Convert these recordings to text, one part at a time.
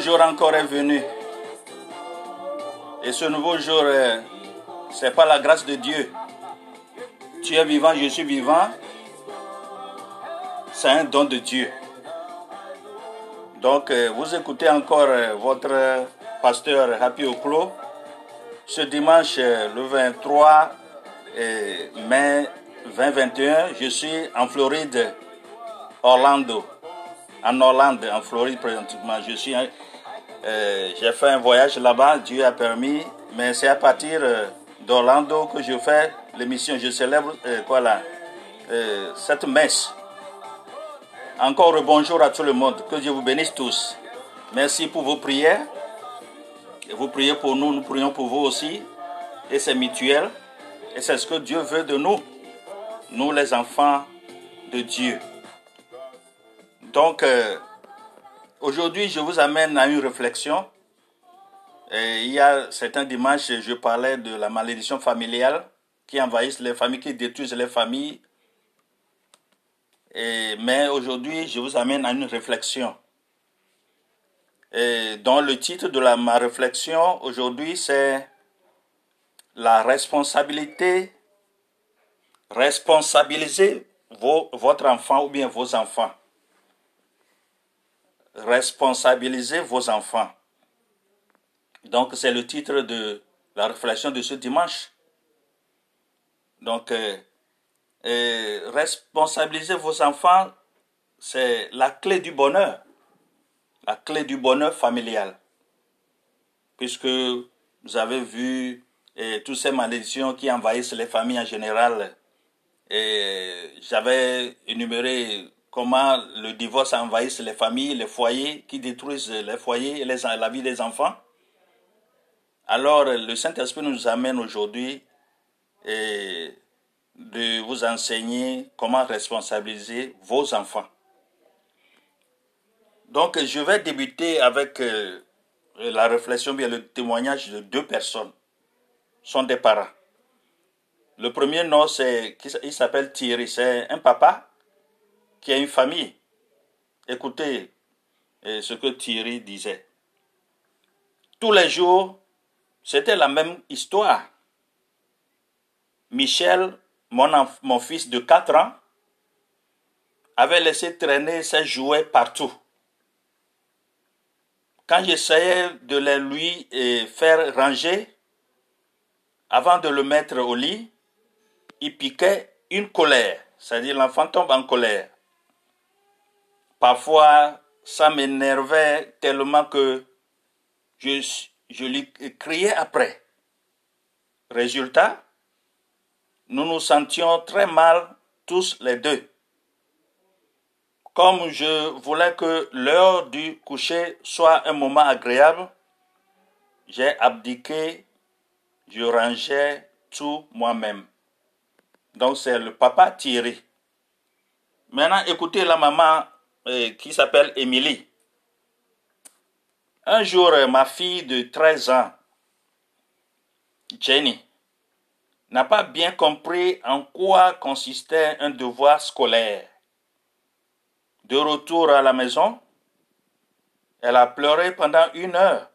jour encore est venu. Et ce nouveau jour, euh, c'est pas la grâce de Dieu. Tu es vivant, je suis vivant. C'est un don de Dieu. Donc, euh, vous écoutez encore euh, votre pasteur Happy Oclo ce dimanche, le 23 et mai 2021, je suis en Floride, Orlando, en Hollande, en Floride présentement. Je suis, euh, j'ai fait un voyage là-bas, Dieu a permis, mais c'est à partir euh, d'Orlando que je fais l'émission. Je célèbre euh, quoi là, cette messe. Encore bonjour à tout le monde, que Dieu vous bénisse tous. Merci pour vos prières. Vous priez pour nous, nous prions pour vous aussi, et c'est mutuel. Et c'est ce que Dieu veut de nous, nous les enfants de Dieu. Donc, aujourd'hui, je vous amène à une réflexion. Il y a certains dimanches, je parlais de la malédiction familiale qui envahissent les familles, qui détruisent les familles. Mais aujourd'hui, je vous amène à une réflexion. Et dont le titre de la, ma réflexion aujourd'hui, c'est la responsabilité, responsabiliser vos- votre enfant ou bien vos enfants. Responsabiliser vos enfants. Donc, c'est le titre de la réflexion de ce dimanche. Donc, euh, euh, responsabiliser vos enfants, c'est la clé du bonheur, la clé du bonheur familial. Puisque vous avez vu et toutes ces malédictions qui envahissent les familles en général. Et j'avais énuméré comment le divorce envahisse les familles, les foyers, qui détruisent les foyers et la vie des enfants. Alors, le Saint-Esprit nous amène aujourd'hui de vous enseigner comment responsabiliser vos enfants. Donc, je vais débuter avec euh, la réflexion, bien le témoignage de deux personnes sont des parents. Le premier nom, c'est, il s'appelle Thierry. C'est un papa qui a une famille. Écoutez euh, ce que Thierry disait. Tous les jours, c'était la même histoire. Michel, mon, mon fils de 4 ans, avait laissé traîner ses jouets partout. Quand j'essayais de les lui euh, faire ranger, avant de le mettre au lit, il piquait une colère, c'est-à-dire l'enfant tombe en colère. Parfois, ça m'énervait tellement que je, lui criais après. Résultat, nous nous sentions très mal tous les deux. Comme je voulais que l'heure du coucher soit un moment agréable, j'ai abdiqué je rangeais tout moi-même. Donc c'est le papa Thierry. Maintenant, écoutez la maman euh, qui s'appelle Émilie. Un jour, ma fille de 13 ans, Jenny, n'a pas bien compris en quoi consistait un devoir scolaire. De retour à la maison, elle a pleuré pendant une heure.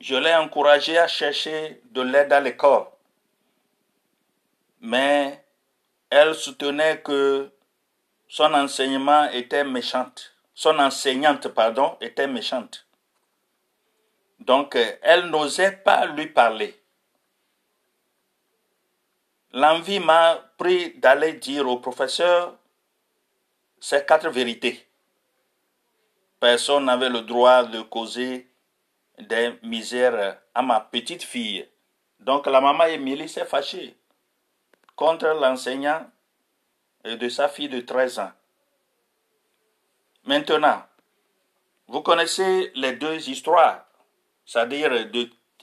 Je l'ai encouragée à chercher de l'aide à l'école. Mais elle soutenait que son enseignement était méchante. Son enseignante, pardon, était méchante. Donc, elle n'osait pas lui parler. L'envie m'a pris d'aller dire au professeur ces quatre vérités. Personne n'avait le droit de causer des misères à ma petite fille. Donc la maman Émilie s'est fâchée contre l'enseignant de sa fille de 13 ans. Maintenant, vous connaissez les deux histoires, c'est-à-dire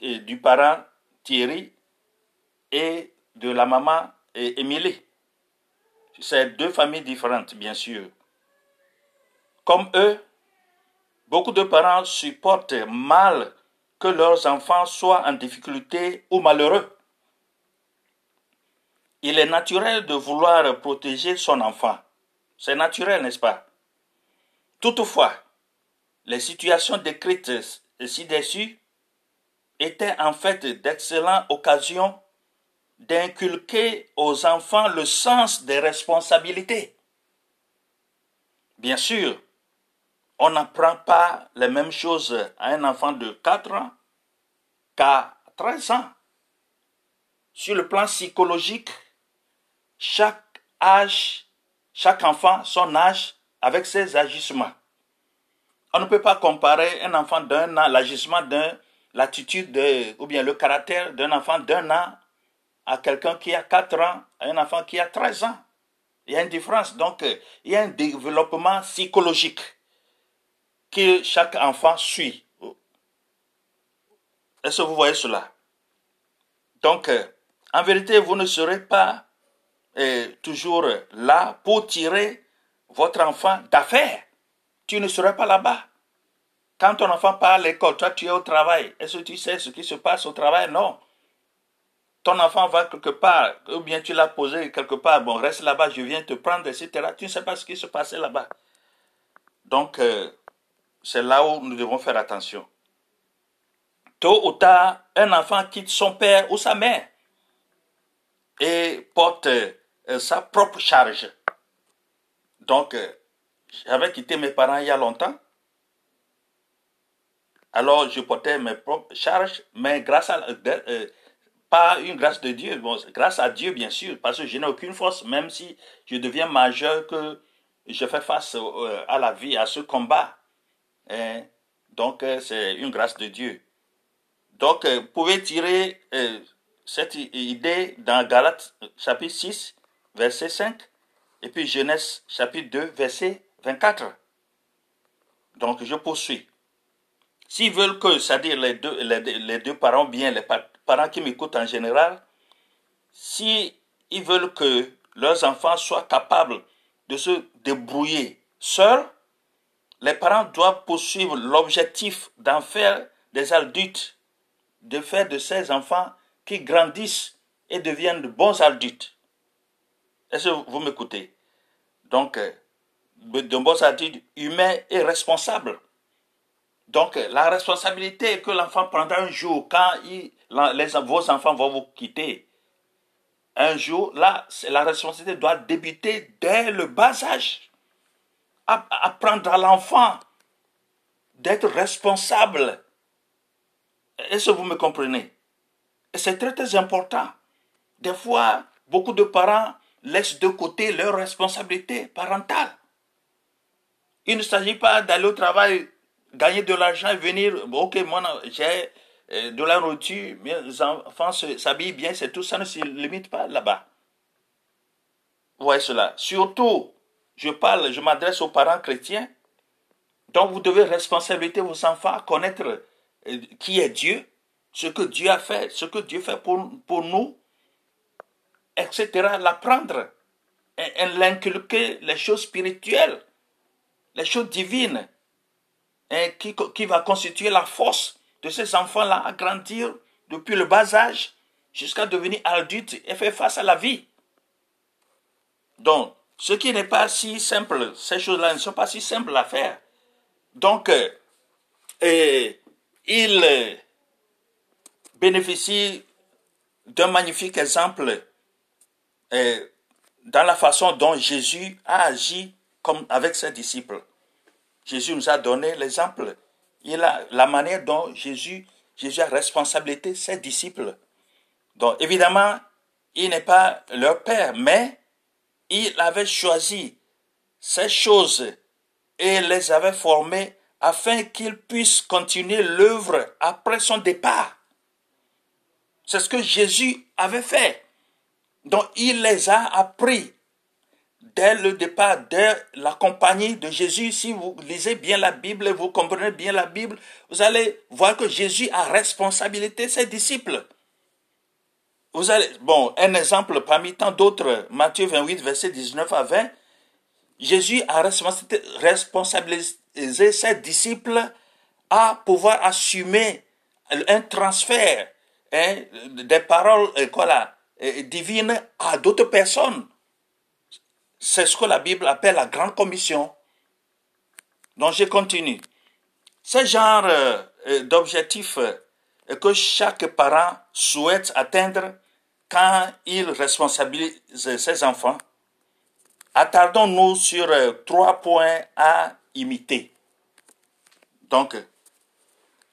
du parent Thierry et de la maman Émilie. C'est deux familles différentes, bien sûr. Comme eux, beaucoup de parents supportent mal que leurs enfants soient en difficulté ou malheureux. Il est naturel de vouloir protéger son enfant. C'est naturel, n'est-ce pas? Toutefois, les situations décrites ci-dessus étaient en fait d'excellentes occasions d'inculquer aux enfants le sens des responsabilités. Bien sûr, on n'apprend pas les mêmes choses à un enfant de 4 ans qu'à 13 ans. Sur le plan psychologique, chaque âge, chaque enfant, son âge, avec ses agissements. On ne peut pas comparer un enfant d'un an, l'agissement d'un, l'attitude ou bien le caractère d'un enfant d'un an à quelqu'un qui a 4 ans, à un enfant qui a 13 ans. Il y a une différence. Donc, il y a un développement psychologique que chaque enfant suit. Est-ce que vous voyez cela? Donc, en vérité, vous ne serez pas euh, toujours là pour tirer votre enfant d'affaires. Tu ne serais pas là-bas. Quand ton enfant part à l'école, toi tu es au travail. Est-ce que tu sais ce qui se passe au travail? Non ton enfant va quelque part, ou bien tu l'as posé quelque part, bon, reste là-bas, je viens te prendre, etc. Tu ne sais pas ce qui se passait là-bas. Donc, euh, c'est là où nous devons faire attention. Tôt ou tard, un enfant quitte son père ou sa mère et porte sa propre charge. Donc, euh, j'avais quitté mes parents il y a longtemps. Alors, je portais mes propres charges, mais grâce à une grâce de Dieu, grâce à Dieu bien sûr, parce que je n'ai aucune force, même si je deviens majeur, que je fais face euh, à la vie, à ce combat. Hein. Donc euh, c'est une grâce de Dieu. Donc euh, vous pouvez tirer cette idée dans Galates chapitre 6, verset 5, et puis Genèse chapitre 2, verset 24. Donc je poursuis. S'ils veulent que, c'est-à-dire les deux, les, deux parents, bien les parents qui m'écoutent en général, s'ils veulent que leurs enfants soient capables de se débrouiller seuls, les parents doivent poursuivre l'objectif d'en faire des adultes, de faire de ces enfants qui grandissent et deviennent de bons adultes. Est-ce que vous m'écoutez? Donc, euh, de bons adultes humains et responsables. Donc, la responsabilité que l'enfant prendra un jour quand les, vos enfants vont vous quitter, un jour, là, la responsabilité doit débuter dès le bas âge. Apprendre à l'enfant d'être responsable. Est-ce que vous me comprenez? C'est très très important. Des fois, beaucoup de parents laissent de côté leur responsabilité parentale. Il ne s'agit pas d'aller au travail gagner de l'argent et venir, ok, moi j'ai euh, de la nourriture, mes enfants s'habillent bien, c'est tout, ça ne se limite pas là-bas. Vous voyez cela. Surtout, je parle, je m'adresse aux parents chrétiens. Donc vous devez responsabiliser vos enfants à connaître euh, qui est Dieu, ce que Dieu a fait, ce que Dieu fait pour, pour nous, etc. L'apprendre, et, et l'inculquer les choses spirituelles, les choses divines hein, qui, qui va constituer la force de ces enfants-là à grandir depuis le bas âge jusqu'à devenir adultes et faire face à la vie. Donc, ce qui n'est pas si simple, ces choses-là ne sont pas si simples à faire. Donc, euh, et il euh, bénéficie d'un magnifique exemple dans la façon dont Jésus a agi comme avec ses disciples. Jésus nous a donné l'exemple. Il a la manière dont Jésus, Jésus a responsabilité ses disciples. Donc évidemment, il n'est pas leur père, mais il avait choisi ces choses et les avait formés afin qu'ils puissent continuer l'œuvre après son départ. C'est ce que Jésus avait fait. Donc il les a appris dès le départ, dès la compagnie de Jésus. Si vous lisez bien la Bible, vous comprenez bien la Bible, vous allez voir que Jésus a responsabilité ses disciples. Vous allez, bon, un exemple parmi tant d'autres, Matthieu 28, verset 19 à 20, Jésus a responsabilisé ses disciples à pouvoir assumer un transfert hein, des paroles euh, quoi euh, divines à d'autres personnes. C'est ce que la Bible appelle la grande commission. Donc je continue. Ce genre euh, d'objectif que chaque parent souhaite atteindre quand il responsabilise ses enfants, attardons-nous sur euh, trois points à imiter. Donc,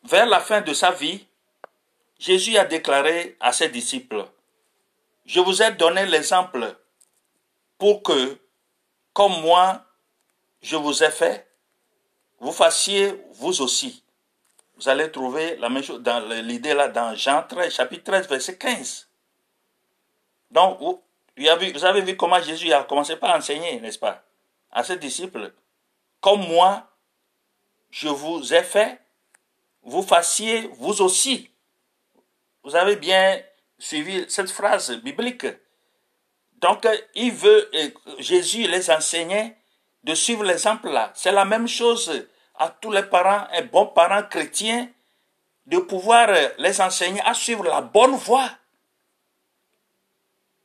vers la fin de sa vie, Jésus a déclaré à ses disciples, Je vous ai donné l'exemple pour que, comme moi, je vous ai fait, vous fassiez vous aussi. Vous allez trouver la même dans l'idée là dans Jean 13, chapitre 13, verset 15. Donc, vous, avez vu comment Jésus a commencé par enseigner, n'est-ce pas, à ses disciples? Comme moi, je vous ai fait, vous fassiez vous aussi. Vous avez bien suivi cette phrase biblique. Donc, il veut, Jésus les enseignait de suivre l'exemple là. C'est la même chose à tous les parents et bons parents chrétiens de pouvoir les enseigner à suivre la bonne voie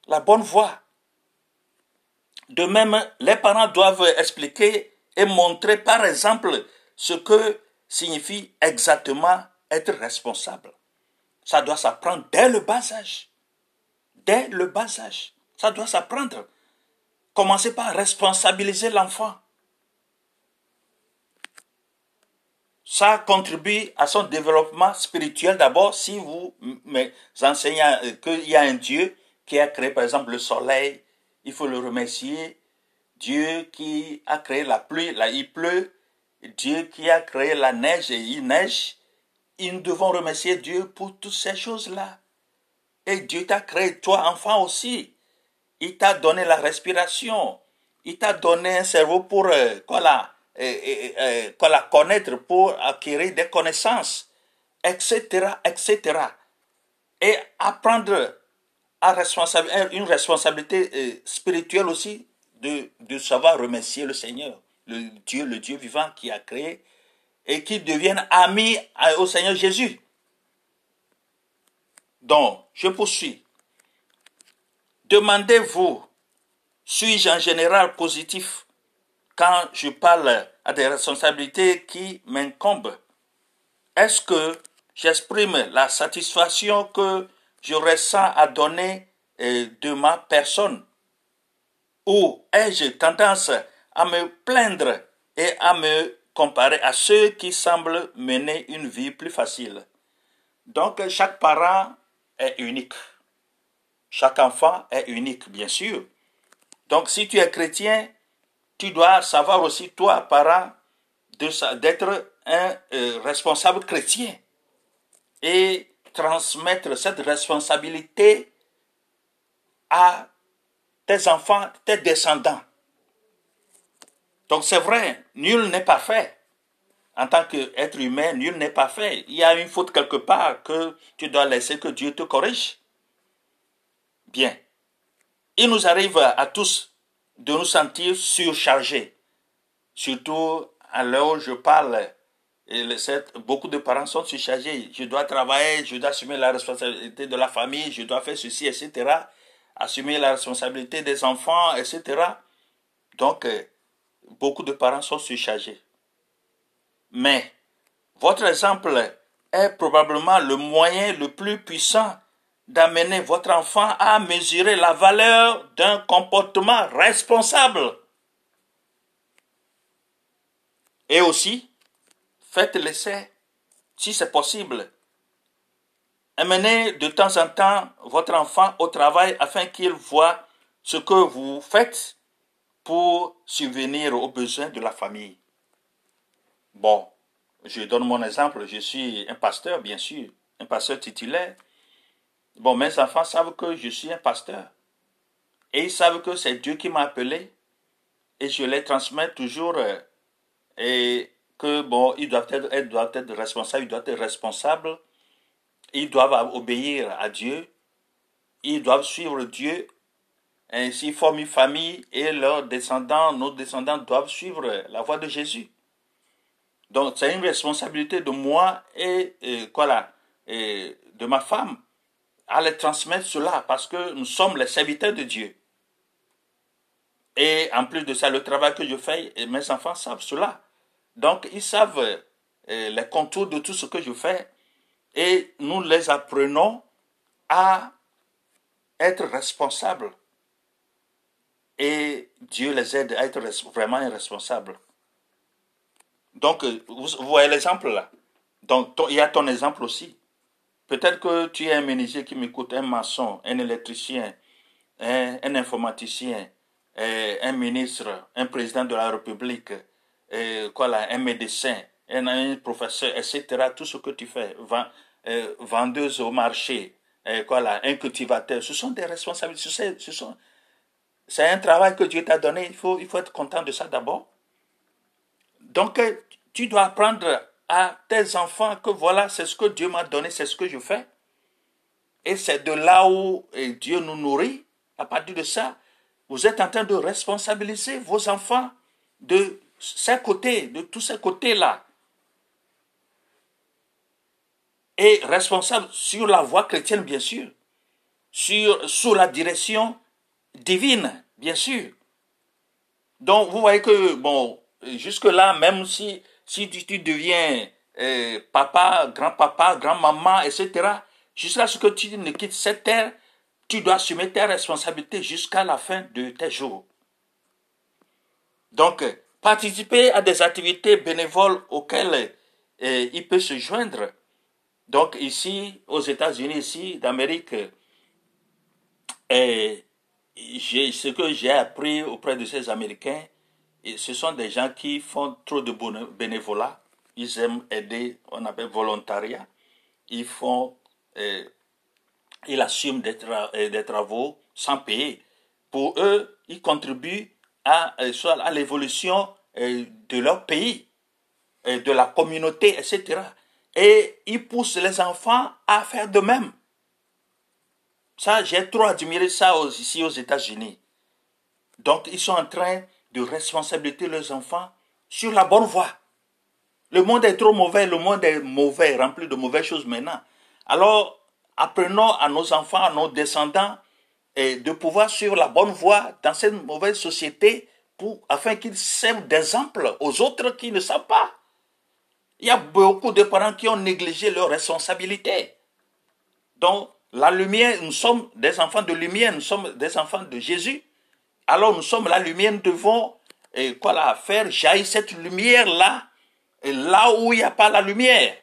la bonne voie. De même, les parents doivent expliquer et montrer par exemple ce que signifie exactement être responsable. Ça doit s'apprendre dès le bas âge. Dès le bas âge. Ça doit s'apprendre. Commencez par responsabiliser l'enfant. Ça contribue à son développement spirituel d'abord si vous enseignez qu'il y a un Dieu qui a créé par exemple le soleil, il faut le remercier. Dieu qui a créé la pluie, là il pleut. Dieu qui a créé la neige et il neige. Et nous devons remercier Dieu pour toutes ces choses-là. Et Dieu t'a créé, toi enfant aussi. Il t'a donné la respiration. Il t'a donné un cerveau pour euh, la, euh, la connaître, pour acquérir des connaissances, etc., etc. Et apprendre une responsabilité euh, spirituelle aussi de, de savoir remercier le Seigneur, le Dieu, le Dieu vivant qui a créé et qui devienne ami au Seigneur Jésus. Donc, je poursuis. Demandez-vous, suis-je en général positif quand je parle à des responsabilités qui m'incombent? Est-ce que j'exprime la satisfaction que j'aurais ça à donner euh, de ma personne? Ou ai-je tendance à me plaindre et à me comparer à ceux qui semblent mener une vie plus facile Donc chaque parent est unique. Chaque enfant est unique, bien sûr. Donc si tu es chrétien, tu dois savoir aussi, toi, parent, d'être un euh, responsable chrétien. Et transmettre cette responsabilité à tes enfants, tes descendants. Donc c'est vrai, nul n'est parfait. En tant qu'être humain, nul n'est parfait. Il y a une faute quelque part que tu dois laisser que Dieu te corrige. Bien. Il nous arrive à tous de nous sentir surchargés. Surtout à l'heure où je parle beaucoup de parents sont surchargés. Je dois travailler, je dois assumer la responsabilité de la famille, je dois faire ceci, etc. Assumer la responsabilité des enfants, etc. Donc, euh, beaucoup de parents sont surchargés. Mais, votre exemple est probablement le moyen le plus puissant d'amener votre enfant à mesurer la valeur d'un comportement responsable. Et aussi, faites l'essai, si c'est possible. Amenez de temps en temps votre enfant au travail afin qu'il voit ce que vous faites pour subvenir aux besoins de la famille. Bon, je donne mon exemple, je suis un pasteur, bien sûr, un pasteur titulaire. Bon, mes enfants savent que je suis un pasteur. Et ils savent que c'est Dieu qui m'a appelé. Et je les transmets toujours. Euh, et que, bon, ils doivent être, ils doivent être responsables, ils doivent être responsables. Ils doivent obéir à Dieu. Ils doivent suivre Dieu. Ainsi forment une famille et leurs descendants, nos descendants doivent suivre la voie de Jésus. Donc c'est une responsabilité de moi et, et et de ma femme à les transmettre cela parce que nous sommes les serviteurs de Dieu. Et en plus de ça, le travail que je fais, mes enfants savent cela. Donc, ils savent euh, les contours de tout ce que je fais et nous les apprenons à être responsables. Et Dieu les aide à être vraiment responsables. Donc, euh, vous, voyez l'exemple là? Donc, il y a ton exemple aussi. Peut-être que tu es un menuisier qui m'écoute, un maçon, un électricien, un, informaticien, euh, un ministre, un président de la République, euh, quoi un médecin, un, professeur, etc. Tout ce que tu fais, euh, vendeuse au marché, quoi un cultivateur, ce sont des responsabilités. Ce sont, c'est un travail que Dieu t'a donné. Il faut, il être content de ça d'abord. Donc, tu dois apprendre à tes enfants que voilà, c'est ce que Dieu m'a donné, c'est ce que je fais. Et c'est de là où Dieu nous nourrit. À partir de ça, vous êtes en train de responsabiliser vos enfants de ces côtés, de tous ces côtés-là. Et responsable sur la voie chrétienne, bien sûr. Sur, sous la direction divine, bien sûr. Donc, vous voyez que, bon, jusque-là, même si si tu, deviens euh, papa, grand-papa, grand-maman, etc., jusqu'à ce que tu ne quittes cette terre, tu dois assumer tes responsabilités jusqu'à la fin de tes jours. Donc, participer à des activités bénévoles auxquelles euh, il peut se joindre. Donc, ici, aux États-Unis, ici, d'Amérique, euh, ce que j'ai appris auprès de ces Américains, ce sont des gens qui font trop de bénévolat. Ils aiment aider, on appelle volontariat. Ils font, euh, ils assument des, euh, des, travaux sans payer. Pour eux, ils contribuent à, euh, à l'évolution de leur pays, de la communauté, etc. Et ils poussent les enfants à faire de même. Ça, j'ai trop admiré ça ici aux États-Unis. Donc, ils sont en train de responsabiliser leurs enfants sur la bonne voie. Le monde est trop mauvais, le monde est mauvais, rempli de mauvaises choses maintenant. Alors, apprenons à nos enfants, à nos descendants, de pouvoir suivre la bonne voie dans cette mauvaise société afin qu'ils servent d'exemple aux autres qui ne savent pas. Il y a beaucoup de parents qui ont négligé leurs responsabilités. Donc, la lumière, nous sommes des enfants de lumière, nous sommes des enfants de Jésus. Alors nous sommes la lumière, nous devons et quoi la faire jaillir cette lumière-là, là où il n'y a pas la lumière.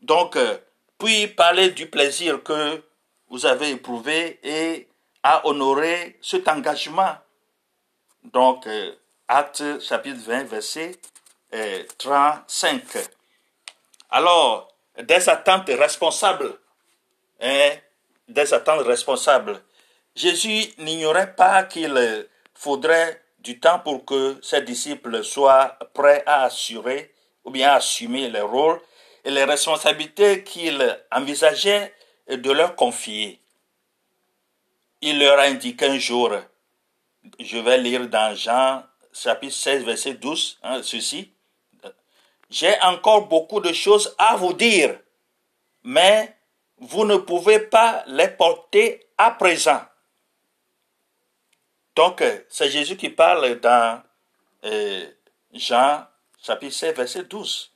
Donc, euh, puis parler du plaisir que vous avez éprouvé et à honorer cet engagement. Donc, euh, acte chapitre 20, verset 35. Euh, Alors, des attentes responsables, hein, des attentes responsables. Jésus n'ignorait pas qu'il faudrait du temps pour que ses disciples soient prêts à assurer ou bien à assumer les rôles et les responsabilités qu'il envisageait de leur confier. Il leur a indiqué un jour, je vais lire dans Jean chapitre 16, verset 12, hein, ceci, j'ai encore beaucoup de choses à vous dire, mais vous ne pouvez pas les porter à présent. Donc, euh, c'est Jésus qui parle dans euh, Jean chapitre 7, verset 12.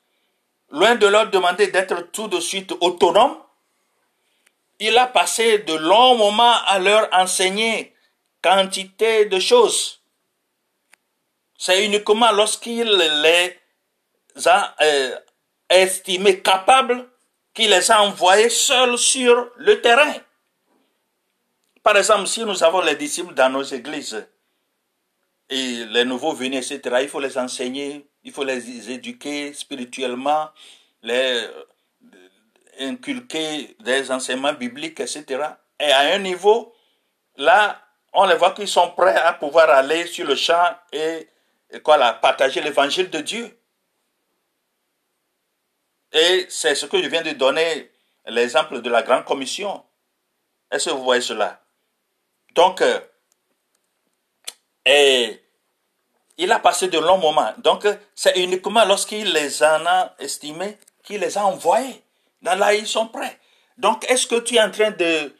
Loin de leur demander d'être tout de suite autonome, il a passé de longs moments à leur enseigner quantité de choses. C'est uniquement lorsqu'il les a euh, estimés capables qu'il les a envoyés seuls sur le terrain. Par exemple, si nous avons les disciples dans nos églises et les nouveaux venus, etc., il faut les enseigner, il faut les éduquer spirituellement, les euh, inculquer des enseignements bibliques, etc. Et à un niveau, là, on les voit qu'ils sont prêts à pouvoir aller sur le champ et, quoi, là, partager l'évangile de Dieu. Et c'est ce que je viens de donner, l'exemple de la grande commission. Est-ce que vous voyez cela? Donc, euh, et il a passé de longs moments. Donc, c'est uniquement lorsqu'il les en a estimés qu'il les a envoyés. Dans là, ils sont prêts. Donc, est-ce que tu es en train de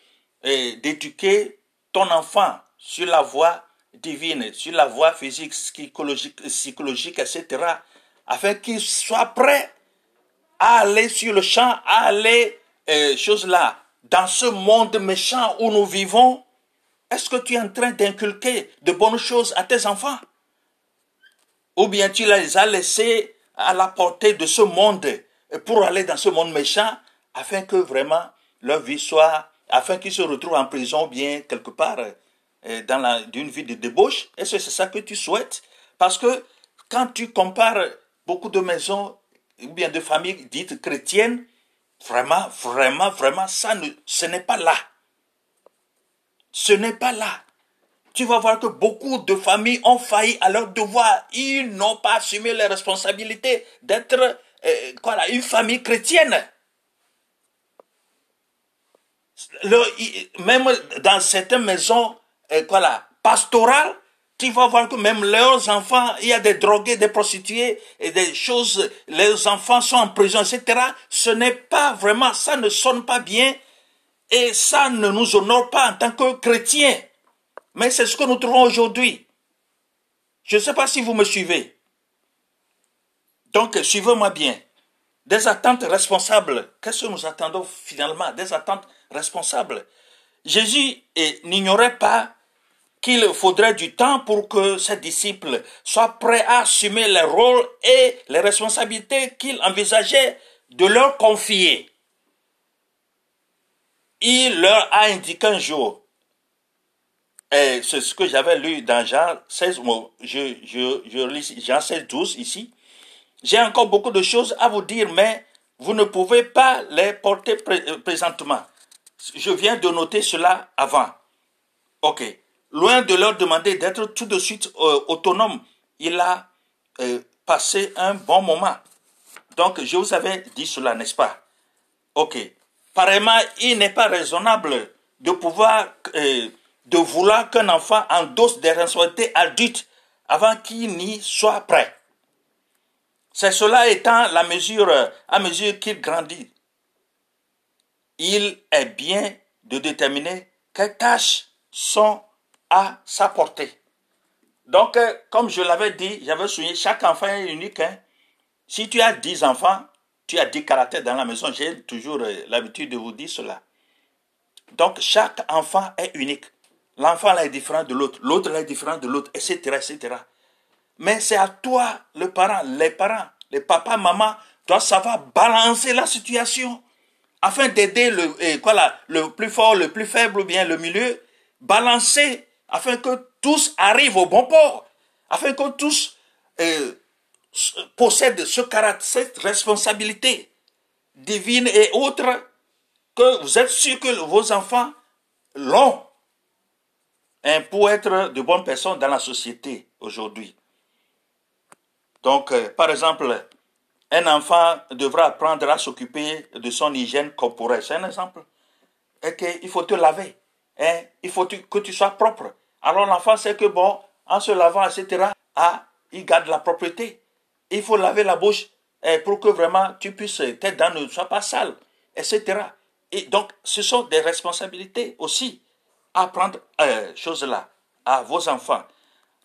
euh, d'éduquer ton enfant sur la voie divine, sur la voie physique, psychologique, psychologique etc., afin qu'il soit prêt aller sur le champ, aller, euh, choses là, dans ce monde méchant où nous vivons, est-ce que tu es en train d'inculquer de bonnes choses à tes enfants? Ou bien tu les as laissés à la portée de ce monde pour aller dans ce monde méchant afin que vraiment leur vie soit, afin qu'ils se retrouvent en prison bien quelque part euh, dans une vie de débauche? Est-ce que c'est ça que tu souhaites? Parce que quand tu compares beaucoup de maisons ou bien de familles dites chrétiennes, vraiment, vraiment, vraiment, ça ne, ce n'est pas là. Ce n'est pas là. Tu vas voir que beaucoup de familles ont failli à leur devoir. Ils n'ont pas assumé les responsabilités d'être euh, une famille chrétienne. même dans certaines maisons euh, pastorales, tu vas voir que même leurs enfants, il y a des drogués, des prostituées et des choses, les enfants sont en prison, etc. Ce n'est pas vraiment, ça ne sonne pas bien et ça ne nous honore pas en tant que chrétiens. Mais c'est ce que nous trouvons aujourd'hui. Je ne sais pas si vous me suivez. Donc, suivez-moi bien. Des attentes responsables. Qu'est-ce que nous attendons finalement? Des attentes responsables. Jésus n'ignorait pas qu'il faudrait du temps pour que ses disciples soient prêts à assumer les rôles et les responsabilités qu'il envisageait de leur confier. Il leur a indiqué un jour, et c'est ce que j'avais lu dans Jean 16, je, je, lis Jean 16, 12 ici, j'ai encore beaucoup de choses à vous dire, mais vous ne pouvez pas les porter euh, présentement. Je viens de noter cela avant. Ok. Loin de leur demander d'être tout de suite euh, autonome, il a euh, passé un bon moment. Donc, je vous avais dit cela, n'est-ce pas? Ok. Pareillement, il n'est pas raisonnable de pouvoir, de vouloir qu'un enfant endosse des responsabilités adultes avant qu'il n'y soit prêt. C'est cela étant la mesure, à mesure qu'il grandit. Il est bien de déterminer quelles tâches sont à sa portée. Donc, euh, comme je l'avais dit, j'avais souligné, chaque enfant est unique. Hein. Si tu as 10 enfants, tu as 10 caractères dans la maison. J'ai toujours euh, l'habitude de vous dire cela. Donc, chaque enfant est unique. L'enfant est différent de l'autre, l'autre est différent de l'autre, etc., etc. Mais c'est à toi, le parent, les parents, les papas, maman, doivent savoir balancer la situation afin d'aider le, eh, le plus fort, le plus faible ou bien le milieu, balancer afin que tous arrivent au bon port, afin que tous eh, possèdent ce caractère, cette responsabilité divine et autre, que vous êtes sûr que vos enfants l'ont hein, pour être de bonnes personnes dans la société aujourd'hui. Donc, euh, par exemple, un enfant devra apprendre à s'occuper de son hygiène corporelle. C'est un exemple. Et faut te laver. Hein? Il faut que tu sois propre. Alors l'enfant sait que, bon, en se lavant, etc., ah, il garde la propreté. Il faut laver la bouche et pour que vraiment tu puisses, tes dents ne soient pas sales, etc. Et donc, ce sont des responsabilités aussi à prendre, euh, choses-là, à vos enfants.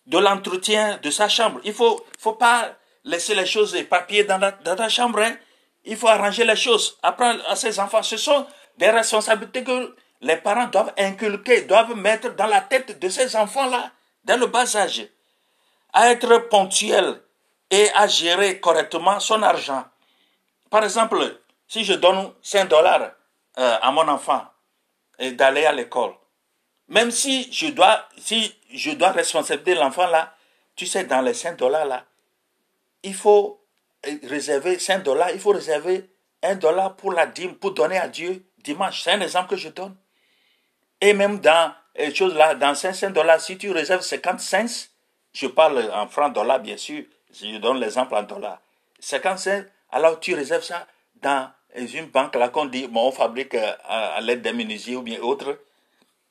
De l'entretien de sa chambre. Il ne faut, faut pas laisser les choses, les papiers dans la chambre. Hein. Il faut arranger les choses, apprendre à ses enfants. Ce sont des responsabilités que les parents doivent inculquer, doivent mettre dans la tête de ces enfants-là, dès le bas âge, à être ponctuel et à gérer correctement son argent. Par exemple, si je donne 5 dollars euh, à mon enfant et d'aller à l'école, même si je dois, si je dois responsabiliser l'enfant là, tu sais, dans les 5 dollars là, il faut réserver 5 dollars, il faut réserver 1 dollar pour la dîme, pour donner à Dieu dimanche. C'est un exemple que je donne. Et même dans les choses là, dans 500 dollars, si tu réserves 50 cents, je parle en francs dollars bien sûr, je donne l'exemple en dollars. 50 cents, alors tu réserves ça dans une banque là qu'on dit, bon, on fabrique euh, à, l'aide des menuisiers ou bien autre.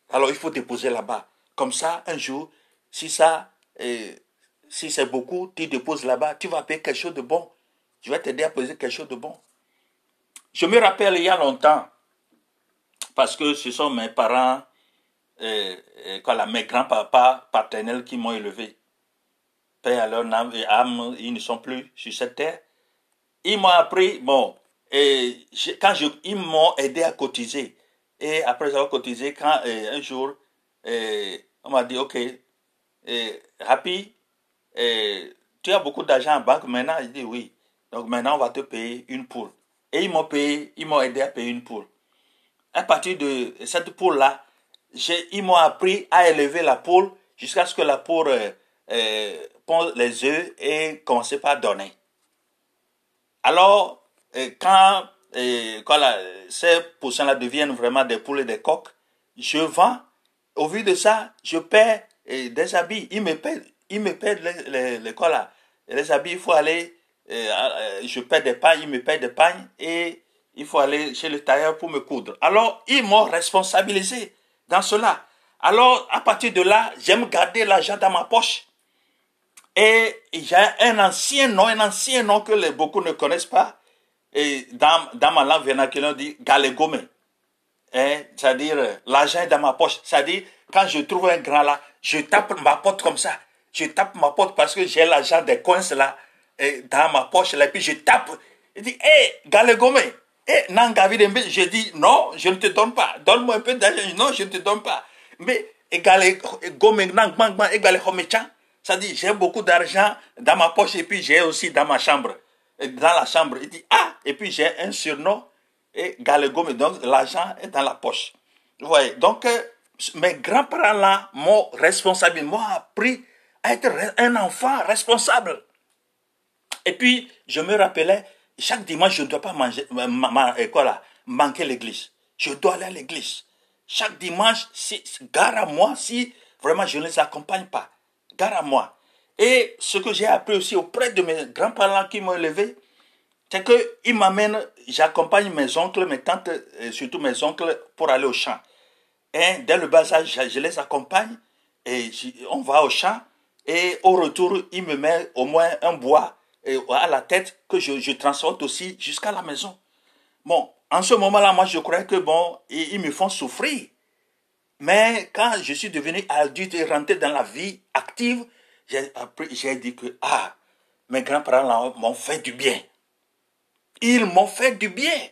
Alors il faut déposer là-bas. Comme ça, un jour, si ça, euh, si c'est beaucoup, tu déposes là-bas, tu vas payer quelque chose de bon. Je vais t'aider à poser quelque chose de bon. Je me rappelle il y a longtemps, parce que ce sont mes parents, euh, euh, mes grands-papas paternels qui m'ont élevé. Père à âme et âme, ils ne sont plus sur cette terre. Ils m'ont appris, bon, et quand je, ils m'ont aidé à cotiser. Et après avoir cotisé, quand euh, un jour, on m'a dit, OK, Happy, tu as beaucoup d'argent en banque maintenant? Je dis oui. Donc maintenant, on va te payer une poule. Et ils m'ont payé, ils m'ont aidé à payer une poule à partir de cette poule-là, ils m'ont appris à élever la poule jusqu'à ce que la poule euh, euh, pose les œufs et commence à donner. Alors, euh, quand, ces poussins-là deviennent vraiment des poules et des coques, je vends. Au vu de ça, je paie des habits. Ils me paient, ils me paient les, les, les habits. Il faut aller, je paie des pains, ils me paient des pains et il faut aller chez le tailleur pour me coudre. Alors, ils m'ont responsabilisé dans cela. Alors, à partir de là, j'aime garder l'argent dans ma poche. Et j'ai un ancien nom, un ancien nom que beaucoup ne connaissent pas. Et dans, dans ma langue vernaculaire, on dit galégome. Hein, c'est-à-dire, l'argent est dans ma poche. C'est-à-dire, quand je trouve un grand là, je tape ma porte comme ça. Je tape ma porte parce que j'ai l'argent des coins là, dans ma poche. Et puis je tape. Il dit, hé, galégome. Et Nangavi je dis non, je ne te donne pas. Donne-moi un peu d'argent. Non, je ne te donne pas. Mais ça dit j'ai beaucoup d'argent dans ma poche et puis j'ai aussi dans ma chambre. Dans la chambre, il dit ah, et puis j'ai un surnom et Galegome, donc l'argent est dans la poche. Vous voyez, donc euh, mes grands-parents là m'ont responsable, m'ont appris à être un enfant responsable. Et puis, je me rappelais, chaque dimanche, je ne dois pas euh, manquer l'église. Je dois aller à l'église. Chaque dimanche, gare à moi si vraiment je ne les accompagne pas. Gare à moi. Et ce que j'ai appris aussi auprès de mes grands-parents qui m'ont élevé, c'est qu'ils m'amènent, j'accompagne mes oncles, mes tantes, et surtout mes oncles, pour aller au champ. Et dès le bas âge, je les accompagne et on va au champ. Et au retour, ils me mettent au moins un bois à la tête que je, transporte aussi jusqu'à la maison. Bon, en ce moment-là, moi, je crois que, bon, ils, me font souffrir. Mais quand je suis devenu adulte et rentré dans la vie active, j'ai dit que, ah, mes grands-parents m'ont fait du bien. Ils m'ont fait du bien.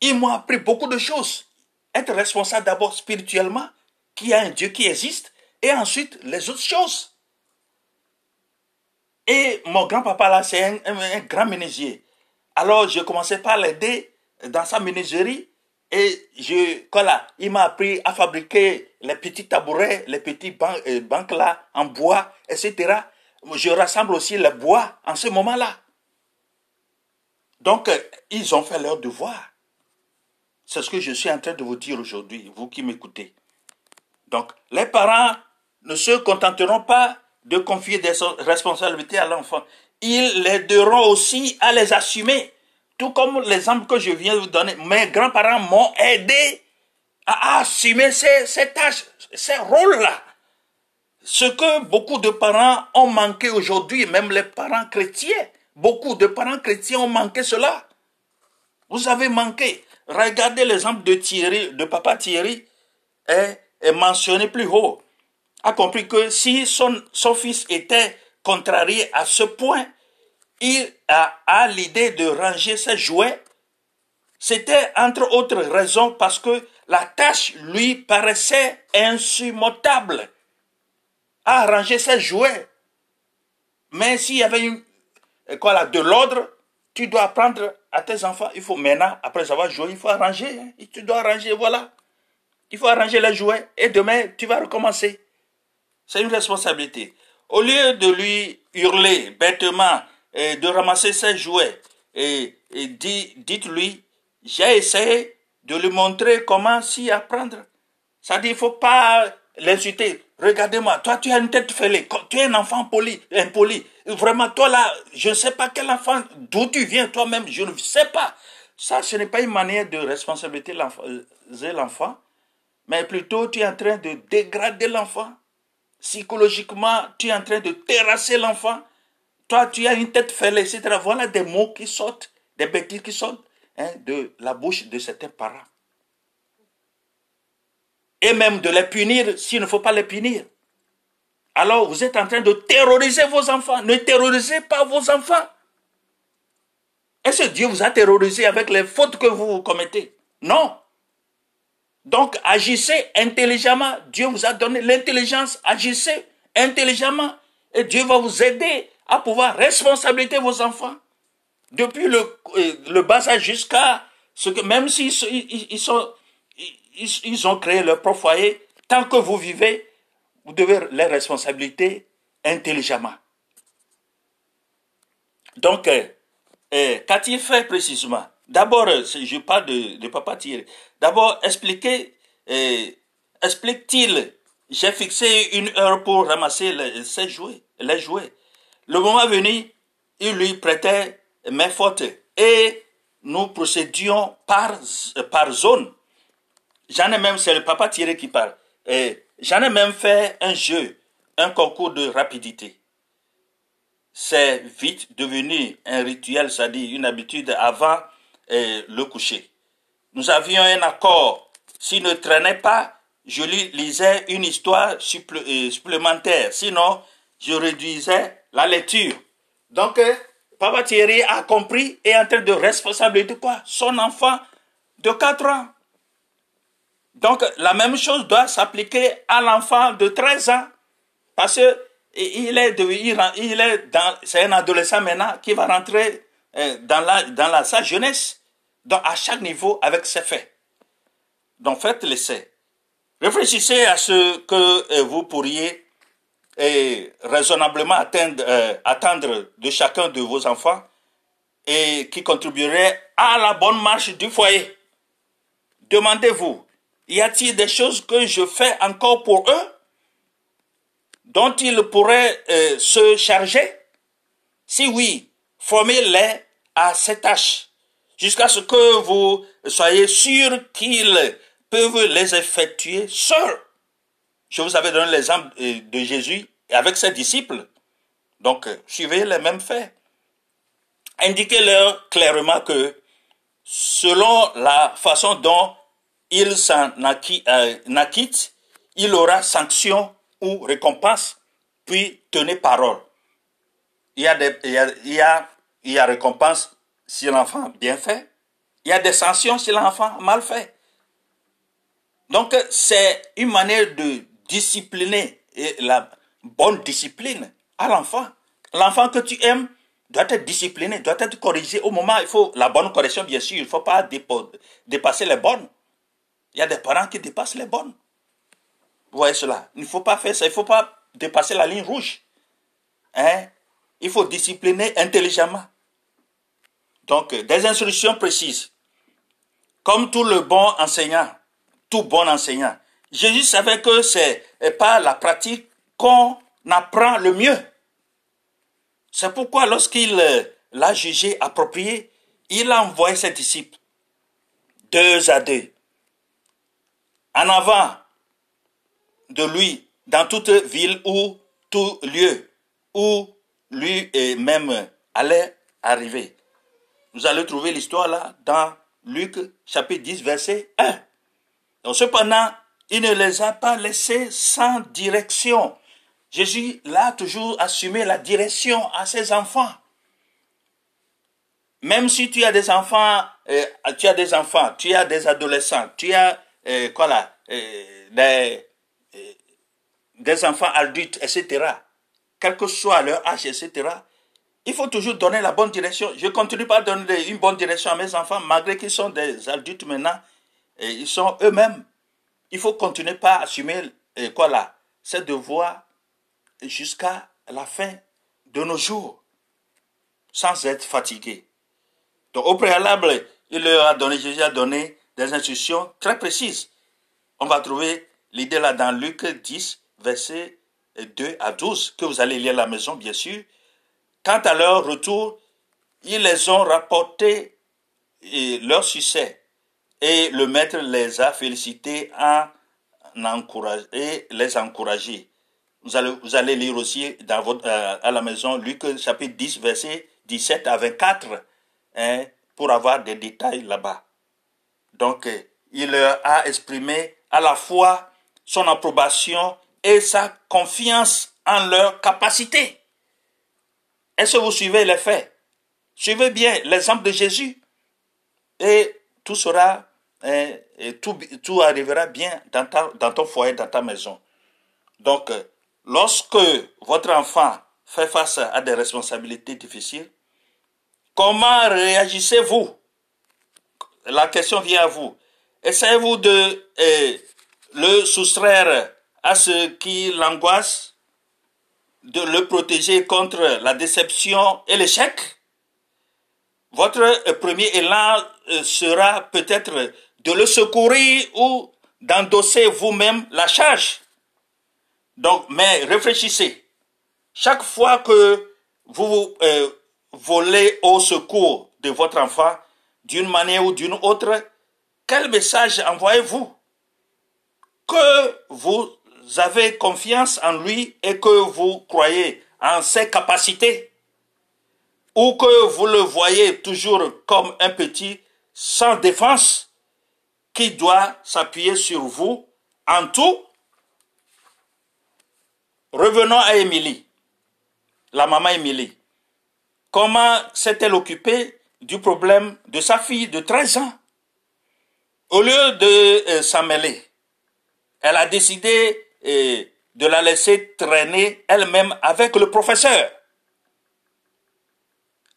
Ils m'ont appris beaucoup de choses. Être responsable d'abord spirituellement, qu'il y a un Dieu qui existe, et ensuite les autres choses. Et mon grand-papa là, c'est un, grand menuisier. Alors, je commençais par l'aider dans sa menuiserie. Et je, voilà, il m'a appris à fabriquer les petits tabourets, les petits bancs, euh, bancs là, en bois, etc. Je rassemble aussi le bois en ce moment-là. Donc, euh, ils ont fait leur devoir. C'est ce que je suis en train de vous dire aujourd'hui, vous qui m'écoutez. Donc, les parents ne se contenteront pas de confier des responsabilités à l'enfant. Ils l'aideront aussi à les assumer. Tout comme l'exemple que je viens de vous donner. Mes grands-parents m'ont aidé à assumer ces, ces tâches, ces rôles-là. Ce que beaucoup de parents ont manqué aujourd'hui, même les parents chrétiens Beaucoup de parents chrétiens ont manqué cela. Vous avez manqué. Regardez l'exemple de Thierry, de papa Thierry, est, est mentionné plus haut. A compris que si son, fils était contrarié à ce point, il a, l'idée de ranger ses jouets. C'était entre autres raisons parce que la tâche lui paraissait insurmontable à ranger ses jouets. Mais s'il y avait une, quoi de l'ordre, tu dois apprendre à tes enfants, il faut maintenant, après avoir joué, il faut arranger. hein. Tu dois arranger, voilà. Il faut arranger les jouets. Et demain, tu vas recommencer. C'est une responsabilité. Au lieu de lui hurler bêtement et de ramasser ses jouets, et, dit- dites-lui, j'ai essayé de lui montrer comment s'y apprendre. Ça dit, il faut pas l'insulter. Regardez-moi, toi tu as une tête fêlée, tu es un enfant poli, impoli. Vraiment, toi là, je ne sais pas quel enfant, d'où tu viens toi-même, je ne sais pas. Ça, ce n'est pas une manière de responsabiliser euh, l'enfant, mais plutôt tu es en train de dégrader l'enfant. Psychologiquement, tu es en train de terrasser l'enfant. Toi, tu as une tête fêlée, etc. Voilà des mots qui sortent, des bêtises qui sortent hein, de la bouche de certains parents et même de les punir s'il ne faut pas les punir. Alors vous êtes en train de terroriser vos enfants. Ne terrorisez pas vos enfants. Est-ce que Dieu vous a terrorisé avec les fautes que vous commettez? Non. Donc agissez intelligemment. Dieu vous a donné l'intelligence. Agissez intelligemment. Et Dieu va vous aider à pouvoir responsabiliser vos enfants. Depuis le, euh, bas âge jusqu'à ce que, même s'ils ils, sont ils, ont créé leur propre foyer. Tant que vous vivez, vous devez les responsabiliser intelligemment. Donc, euh, euh, qu'a-t-il fait précisément D'abord, euh, je parle de, Papa Thierry. D'abord, expliquez, euh, explique-t-il, j'ai fixé une heure pour ramasser les, jouets, les jouets. Le moment venu, il lui prêtait main forte et nous procédions par, par zone. J'en ai même, c'est le papa Thierry qui parle. J'en ai même fait un jeu, un concours de rapidité. C'est vite devenu un rituel, c'est-à-dire une habitude avant le coucher. Nous avions un accord. S'il ne traînait pas, je lui lisais une histoire euh, supplémentaire. Sinon, je réduisais la lecture. Donc, euh, Papa Thierry a compris et est en train de responsabiliser quoi? Son enfant de 4 ans. Donc, la même chose doit s'appliquer à l'enfant de 13 ans. Parce que est, de- il est dans, c'est un adolescent maintenant qui va rentrer dans, la, dans la, sa jeunesse. À chaque niveau avec ses faits. Donc, faites l'essai. Réfléchissez à ce que euh, vous pourriez euh, raisonnablement atteindre, euh, attendre de chacun de vos enfants et qui contribuerait à la bonne marche du foyer. Demandez-vous, y a-t-il des choses que je fais encore pour eux dont ils pourraient euh, se charger? Si oui, formez-les à cette tâche jusqu'à ce que vous soyez sûr qu'ils peuvent les effectuer seuls. Je vous avais donné l'exemple euh, de Jésus avec ses disciples. Donc, euh, suivez les mêmes faits. Indiquez-leur clairement que selon la façon dont il s'en euh, acquitte, il aura sanction ou récompense, puis tenez parole. Il y a, il y a, il y a récompense si l'enfant bien fait. Il y a des sanctions si l'enfant mal fait. Donc, c'est une manière de discipliner la bonne discipline à l'enfant. L'enfant que tu aimes doit être discipliné, doit être corrigé au moment, il faut la bonne correction, bien sûr, il ne faut pas dépasser les bonnes. Il y a des parents qui dépassent les bonnes. Vous voyez cela Il ne faut pas faire ça, il ne faut pas dépasser la ligne rouge. Hein? Il faut discipliner intelligemment. Donc, euh, des instructions précises. Comme tout le bon enseignant, tout bon enseignant. Jésus savait que c'est par la pratique qu'on apprend le mieux. C'est pourquoi lorsqu'il euh, l'a jugé approprié, il a envoyé ses disciples, deux à deux, en avant de lui, dans toute ville ou tout lieu où lui et même allait arrivé. Vous allez trouver l'histoire là dans Luc chapitre 10 verset 1. Donc, cependant, il ne les a pas laissés sans direction. Jésus l'a toujours assumé la direction à ses enfants. Même si tu as des enfants, euh, tu as des enfants, tu as des adolescents, tu as euh, quoi là, euh, des, des enfants adultes, etc. Quel que soit leur âge, etc. Il faut toujours donner la bonne direction. Je continue pas à donner une bonne direction à mes enfants, malgré qu'ils sont des adultes maintenant. Ils sont eux-mêmes. Il faut continuer pas à assumer quoi là, ces devoirs jusqu'à la fin de nos jours, sans être fatigué. Donc au préalable, il leur a donné, Jésus a donné des instructions très précises. On va trouver l'idée là dans Luc 10, versets 2 à 12, que vous allez lire à la maison, bien sûr. Quant à leur retour, ils les ont rapporté et leur succès. Et le maître les a félicités en encourage, et les encourager. Vous allez, vous allez lire aussi dans votre, euh, à la maison Luc chapitre 10, verset 17 à 24, hein, pour avoir des détails là-bas. Donc, il leur a exprimé à la fois son approbation et sa confiance en leur capacité. Est-ce que vous suivez les faits? Suivez bien l'exemple de Jésus et tout sera, hein, et tout, arrivera bien dans, ton foyer, dans ta maison. Donc, euh, lorsque votre enfant fait face à des responsabilités difficiles, comment réagissez-vous? La question vient à vous. Essayez-vous de le soustraire à ce qui l'angoisse, de le protéger contre la déception et l'échec Votre premier élan euh, sera peut-être de le secourir ou d'endosser vous-même la charge. Donc, mais réfléchissez. Chaque fois que vous euh, volez au secours de votre enfant, d'une manière ou d'une autre, quel message envoyez-vous? Que vous avez confiance en lui et que vous croyez en ses capacités, ou que vous le voyez toujours comme un petit sans défense qui doit s'appuyer sur vous en tout? Revenons à Émilie, la maman Émilie. Comment s'est-elle occupée du problème de sa fille de 13 ans? Au lieu de euh, s'en mêler, elle a décidé euh, de la laisser traîner elle-même avec le professeur.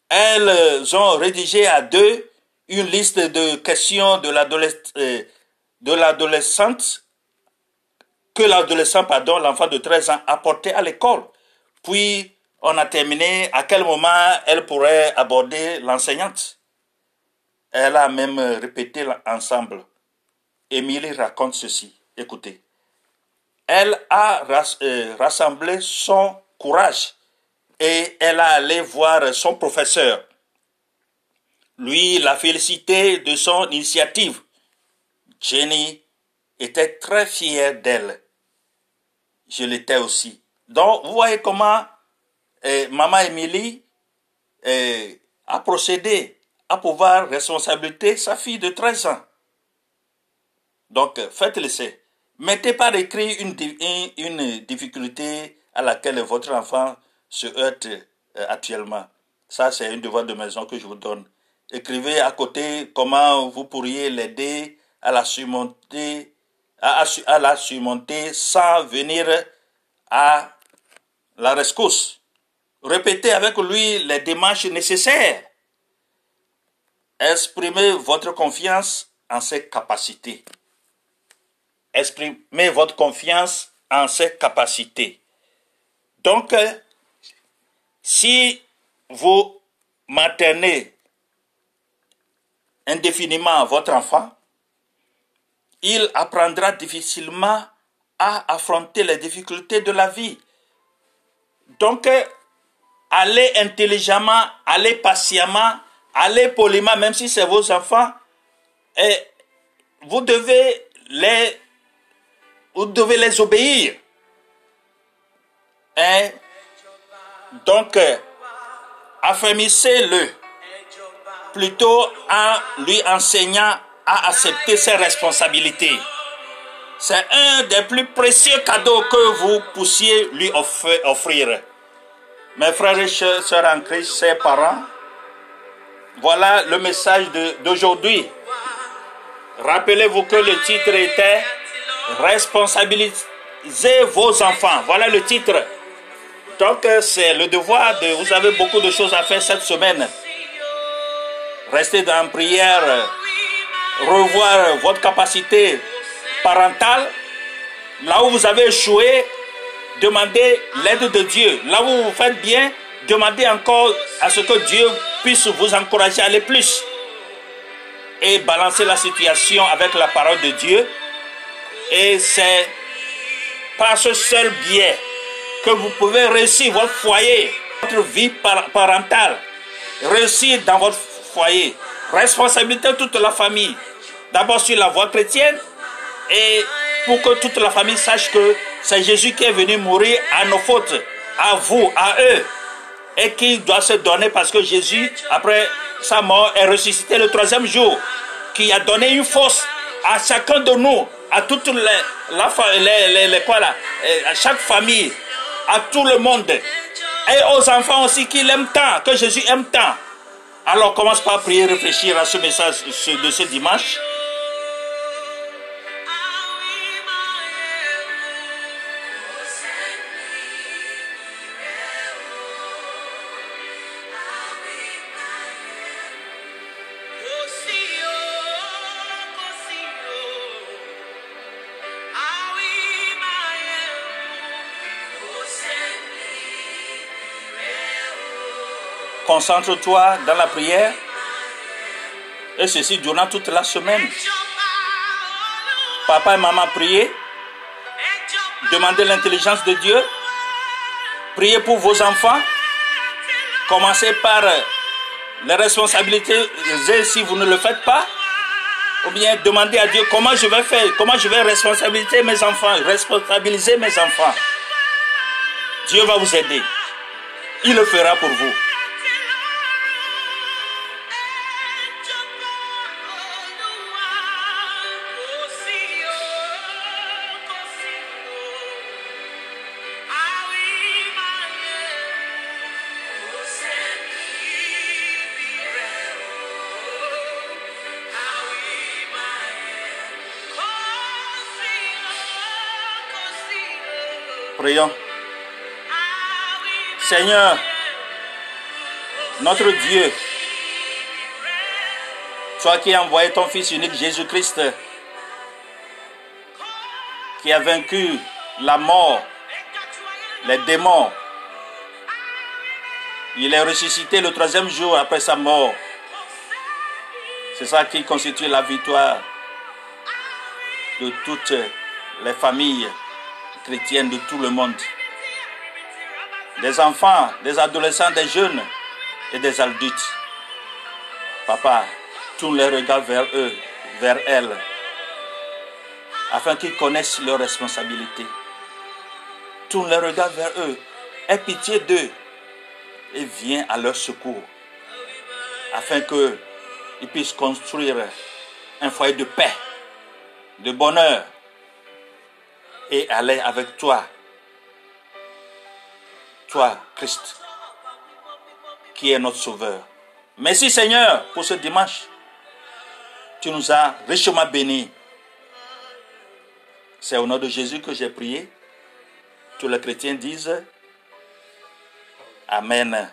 Elles ont rédigé à deux une liste de questions de l'adolescente euh, l'adolescente que l'adolescent, pardon, l'enfant de 13 ans apportait à l'école. Puis, on a terminé à quel moment elle pourrait aborder l'enseignante. Elle a même répété ensemble. Émilie raconte ceci. Écoutez. Elle a euh, rassemblé son courage et elle a allé voir son professeur. Lui l'a félicité de son initiative. Jenny était très fière d'elle. Je l'étais aussi. Donc, vous voyez comment euh, Maman Émilie euh, a procédé à pouvoir responsabiliser sa fille de 13 ans. Donc, faites l'essai. Mettez par écrit une, une, une difficulté à laquelle votre enfant se heurte euh, actuellement. Ça, c'est un devoir de maison que je vous donne. Écrivez à côté comment vous pourriez l'aider à la surmonter, à, à la surmonter sans venir à la rescousse. Répétez avec lui les démarches nécessaires. Exprimez votre confiance en ses capacités. Exprimez votre confiance en ses capacités. Donc, euh, si vous maternez indéfiniment votre enfant, il apprendra difficilement à affronter les difficultés de la vie. Donc, euh, allez intelligemment, allez patiemment, allez poliment, même si c'est vos enfants, et vous devez les, vous devez les obéir? Hein? Donc, euh, Affermissez-le plutôt en lui enseignant à accepter ses responsabilités. C'est un des plus précieux cadeaux que vous puissiez lui offrir. Mes frères et sœurs en Christ, chers parents, voilà le message d'aujourd'hui. Rappelez-vous que le titre était Responsabilisez vos enfants. Voilà le titre. Donc euh, c'est le devoir de... Vous avez beaucoup de choses à faire cette semaine. Restez dans prière, euh, revoir votre capacité parentale. Là où vous avez échoué, demandez l'aide de Dieu. Là où vous faites bien, demandez encore à ce que Dieu puisse vous encourager à aller plus. Et balancer la situation avec la parole de Dieu. Et c'est par ce seul biais que vous pouvez réussir votre foyer, votre vie par- parentale, réussir dans votre foyer, responsabilité toute la famille, d'abord sur la voie chrétienne et pour que toute la famille sache que c'est Jésus qui est venu mourir à nos fautes, à vous, à eux, et qui doit se donner parce que Jésus, après sa mort, est ressuscité le troisième jour, qui a donné une force à chacun de nous, à toute la, euh, chaque famille, à tout le monde, et aux enfants aussi qu'il aime tant, que Jésus aime tant. Alors commence par prier, réfléchir à ce message de ce dimanche. Concentre-toi dans la prière. Et ceci durant toute la semaine. Papa et maman, priez. Demandez l'intelligence de Dieu. Priez pour vos enfants. Commencez par les responsabilités si vous ne le faites pas. Ou bien demandez à Dieu comment je vais faire, comment je vais responsabiliser mes enfants, responsabiliser mes enfants. Dieu va vous aider. Il le fera pour vous. Seigneur, notre Dieu, toi qui as envoyé ton Fils unique Jésus-Christ, qui a vaincu la mort, les démons, il est ressuscité le troisième jour après sa mort. C'est ça qui constitue la victoire de toutes les familles chrétiennes de tout le monde. Des enfants, des adolescents, des jeunes et des adultes. Papa, tourne les regards vers eux, vers elles, afin qu'ils connaissent leurs responsabilités. Tourne les regards vers eux, aie pitié d'eux et viens à leur secours, afin qu'ils puissent construire un foyer de paix, de bonheur et aller avec toi. Toi, Christ, qui est notre Sauveur. Merci Seigneur pour ce dimanche. Tu nous as richement bénis. C'est au nom de Jésus que j'ai prié. Tous les chrétiens disent Amen.